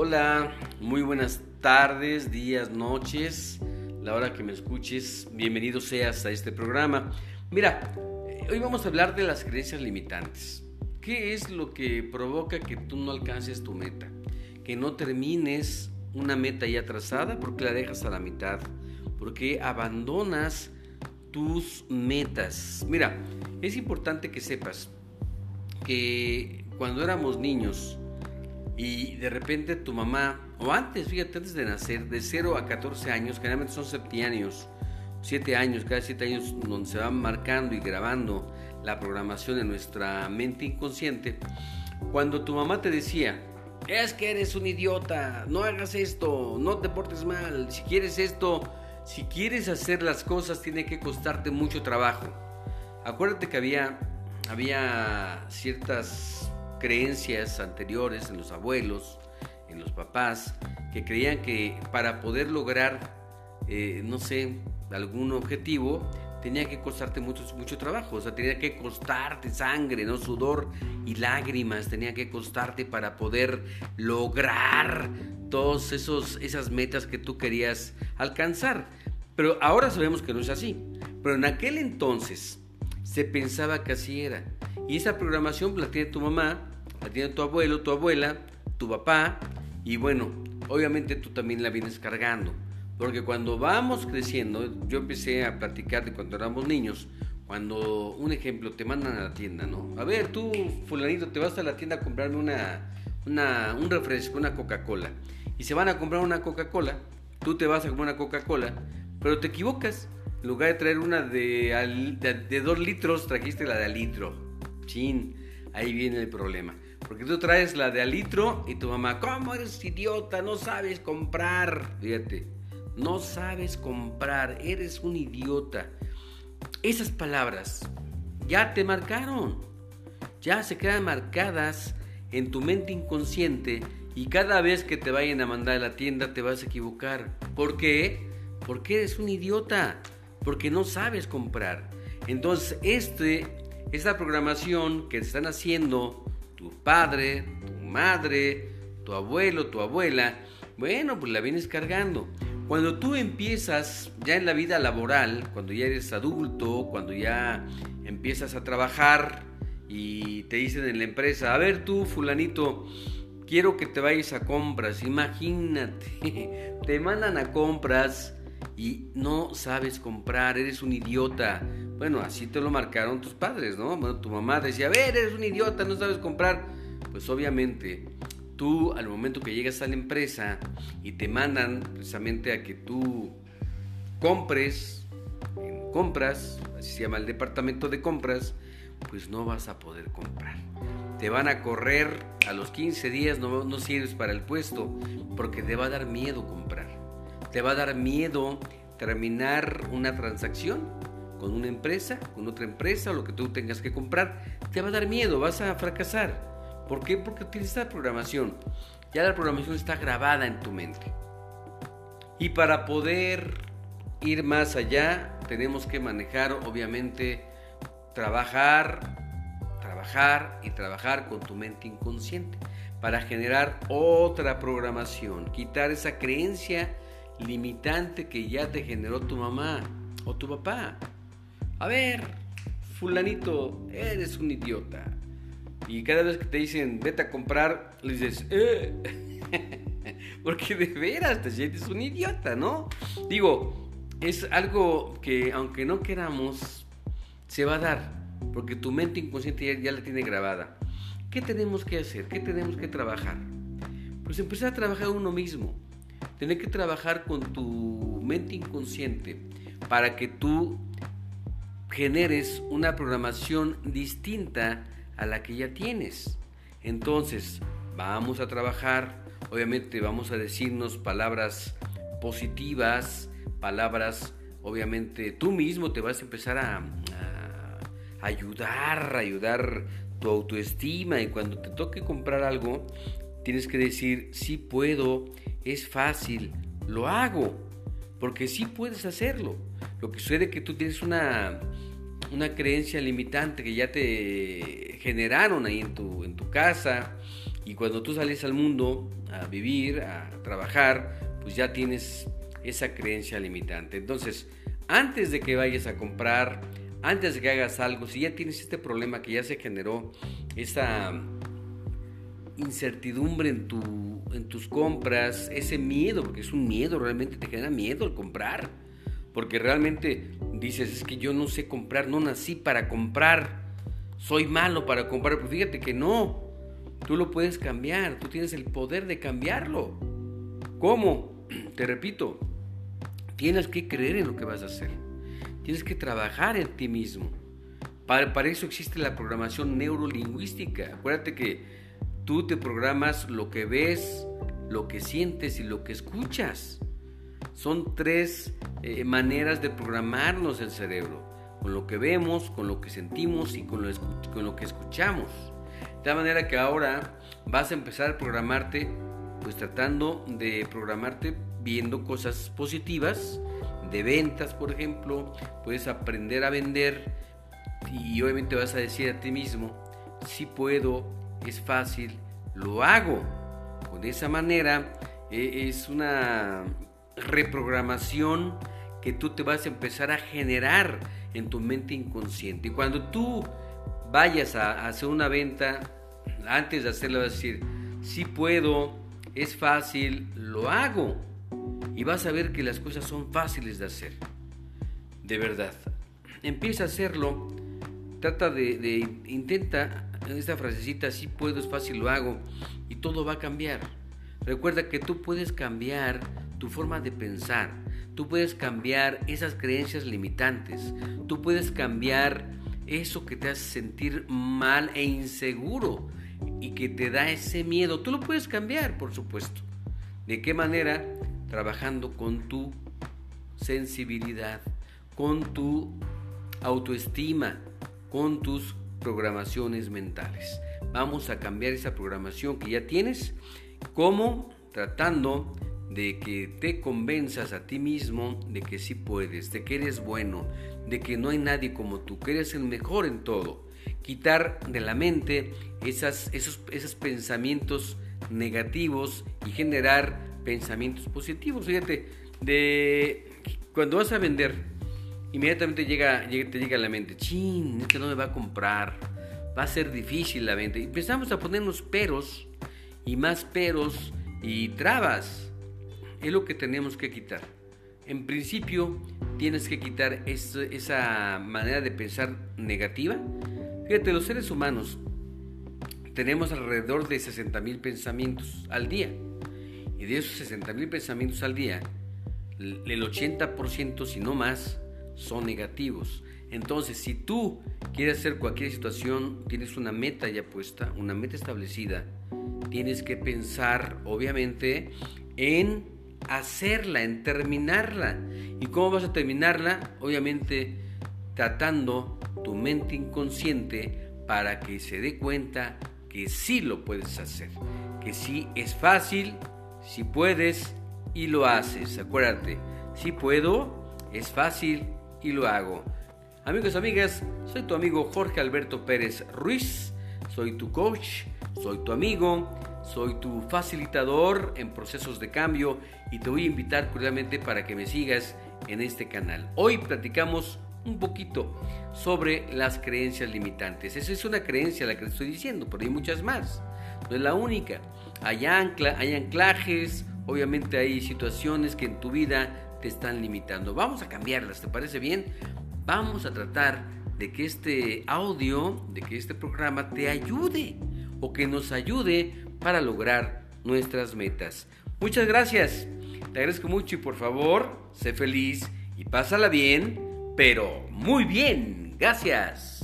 Hola, muy buenas tardes, días, noches, la hora que me escuches, bienvenido seas a este programa. Mira, eh, hoy vamos a hablar de las creencias limitantes. ¿Qué es lo que provoca que tú no alcances tu meta? Que no termines una meta ya trazada porque la dejas a la mitad, porque abandonas tus metas. Mira, es importante que sepas que cuando éramos niños y de repente tu mamá, o antes, fíjate, antes de nacer, de 0 a 14 años, generalmente son septienios, 7 años, cada 7 años donde se va marcando y grabando la programación en nuestra mente inconsciente, cuando tu mamá te decía, es que eres un idiota, no hagas esto, no te portes mal, si quieres esto, si quieres hacer las cosas tiene que costarte mucho trabajo. Acuérdate que había, había ciertas creencias anteriores en los abuelos, en los papás, que creían que para poder lograr, eh, no sé, algún objetivo, tenía que costarte mucho, mucho trabajo, o sea, tenía que costarte sangre, ¿no? Sudor y lágrimas, tenía que costarte para poder lograr todas esas metas que tú querías alcanzar. Pero ahora sabemos que no es así. Pero en aquel entonces se pensaba que así era. Y esa programación la tiene tu mamá, la tiene tu abuelo, tu abuela, tu papá. Y bueno, obviamente tú también la vienes cargando. Porque cuando vamos creciendo, yo empecé a platicar de cuando éramos niños, cuando, un ejemplo, te mandan a la tienda, ¿no? A ver, tú, fulanito, te vas a la tienda a comprarme una, una, un refresco, una Coca-Cola. Y se van a comprar una Coca-Cola, tú te vas a comprar una Coca-Cola, pero te equivocas. En lugar de traer una de, dos litros, trajiste la de litro. Ahí viene el problema. Porque tú traes la de al litro y tu mamá, ¿cómo eres idiota? No sabes comprar. Fíjate no sabes comprar, eres un idiota. Esas palabras ya te marcaron, ya se quedan marcadas en tu mente inconsciente y cada vez que te vayan a mandar a la tienda te vas a equivocar. ¿Por qué? Porque eres un idiota, porque no sabes comprar. Entonces, este, esta programación que están haciendo tu padre, tu madre, tu abuelo, tu abuela, bueno, pues la vienes cargando. Cuando tú empiezas ya en la vida laboral, cuando ya eres adulto, cuando ya empiezas a trabajar y te dicen en la empresa, a ver tú, fulanito, quiero que te vayas a compras, imagínate, te mandan a compras y no sabes comprar, eres un idiota. Bueno, así te lo marcaron tus padres, ¿no? Bueno, tu mamá decía, a ver, eres un idiota, no sabes comprar. Pues obviamente tú al momento que llegas a la empresa y te mandan precisamente a que tú compres, compras, así se llama el departamento de compras, pues no vas a poder comprar. Te van a correr a los 15 días, no, no sirves para el puesto, porque te va a dar miedo comprar. Te va a dar miedo terminar una transacción con una empresa, con otra empresa, o lo que tú tengas que comprar. Te va a dar miedo, vas a fracasar. ¿Por qué? Porque utiliza programación. Ya la programación está grabada en tu mente. Y para poder ir más allá, tenemos que manejar, obviamente, trabajar, trabajar y trabajar con tu mente inconsciente para generar otra programación, quitar esa creencia limitante que ya te generó tu mamá o tu papá. A ver, fulanito, eres un idiota. Y cada vez que te dicen, vete a comprar, le dices, eh. Porque de veras te sientes un idiota, ¿no? Digo, es algo que aunque no queramos, se va a dar. Porque tu mente inconsciente ya, la tiene grabada. ¿Qué tenemos que hacer? ¿Qué tenemos que trabajar? Pues empezar a trabajar uno mismo. Tener que trabajar con tu mente inconsciente para que tú generes una programación distinta a la que ya tienes. Entonces, vamos a trabajar, obviamente vamos a decirnos palabras positivas, palabras, obviamente tú mismo te vas a empezar a, ayudar, a ayudar tu autoestima y cuando te toque comprar algo, tienes que decir, sí puedo, es fácil, lo hago, porque sí puedes hacerlo. Lo que sucede es que tú tienes una una creencia limitante que ya te generaron ahí en tu, en tu casa Y cuando tú sales al mundo a vivir, a trabajar, pues ya tienes esa creencia limitante. Entonces, antes de que vayas a comprar, antes de que hagas algo, si ya tienes este problema que ya se generó, esa incertidumbre en, tu, en tus compras, ese miedo, porque es un miedo, realmente te genera miedo el comprar, porque realmente dices, es que yo no sé comprar, no nací para comprar, soy malo para comprar, pero fíjate que no, Tú lo puedes cambiar, tú tienes el poder de cambiarlo. ¿Cómo? Te repito, tienes que creer en lo que vas a hacer. Tienes que trabajar en ti mismo. Para, para eso existe la programación neurolingüística. Acuérdate que tú te programas lo que ves, lo que sientes y lo que escuchas. Son tres eh, maneras de programarnos el cerebro. Con lo que vemos, con lo que sentimos y con lo, con lo que escuchamos. De manera que ahora vas a empezar a programarte, pues tratando de programarte viendo cosas positivas, de ventas, por ejemplo, puedes aprender a vender y obviamente vas a decir a ti mismo, si puedo, es fácil, lo hago. De esa manera e, es una reprogramación que tú te vas a empezar a generar en tu mente inconsciente. Y cuando tú vayas a hacer una venta, antes de hacerlo vas a decir, si puedo, es fácil, lo hago. Y vas a ver que las cosas son fáciles de hacer. De verdad. Empieza a hacerlo. Trata de, de intenta esta frasecita, si puedo, es fácil, lo hago. Y todo va a cambiar. Recuerda que tú puedes cambiar tu forma de pensar. Tú puedes cambiar esas creencias limitantes. Tú puedes cambiar eso que te hace sentir mal e inseguro y que te da ese miedo. Tú lo puedes cambiar, por supuesto. ¿De qué manera? Trabajando con tu sensibilidad, con tu autoestima, con tus programaciones mentales. Vamos a cambiar esa programación que ya tienes. ¿Cómo? Tratando de que te convenzas a ti mismo de que sí puedes, de que eres bueno, de que no hay nadie como tú, que eres el mejor en todo. Quitar de la mente esas, esos, esos pensamientos negativos y generar pensamientos positivos. Fíjate, de cuando vas a vender, inmediatamente llega, te llega a la mente, chin, este no me va a comprar, va a ser difícil la venta. Y empezamos a ponernos peros y más peros y trabas. Es lo que tenemos que quitar. En principio, tienes que quitar esa manera de pensar negativa. Fíjate, los seres humanos tenemos alrededor de 60 mil pensamientos al día. Y de esos 60 mil pensamientos al día, el 80%, si no más, son negativos. Entonces, si tú quieres hacer cualquier situación, tienes una meta ya puesta, una meta establecida, tienes que pensar, obviamente, en hacerla, en terminarla. ¿Y cómo vas a terminarla? Obviamente tratando tu mente inconsciente para que se dé cuenta que sí lo puedes hacer, que sí es fácil, si puedes y lo haces. Acuérdate, si puedo, es fácil y lo hago. Amigos, amigas, soy tu amigo Jorge Alberto Pérez Ruiz, soy tu coach, soy tu amigo soy tu facilitador en procesos de cambio y te voy a invitar cordialmente para que me sigas en este canal. Hoy platicamos un poquito sobre las creencias limitantes. Esa es una creencia la que te estoy diciendo, pero hay muchas más. No es la única. Hay, ancla, hay anclajes, obviamente hay situaciones que en tu vida te están limitando. Vamos a cambiarlas, ¿te parece bien? Vamos a tratar de que este audio, de que este programa te ayude o que nos ayude para lograr nuestras metas. Muchas gracias. Te agradezco mucho y por favor, sé feliz y pásala bien, pero muy bien. Gracias.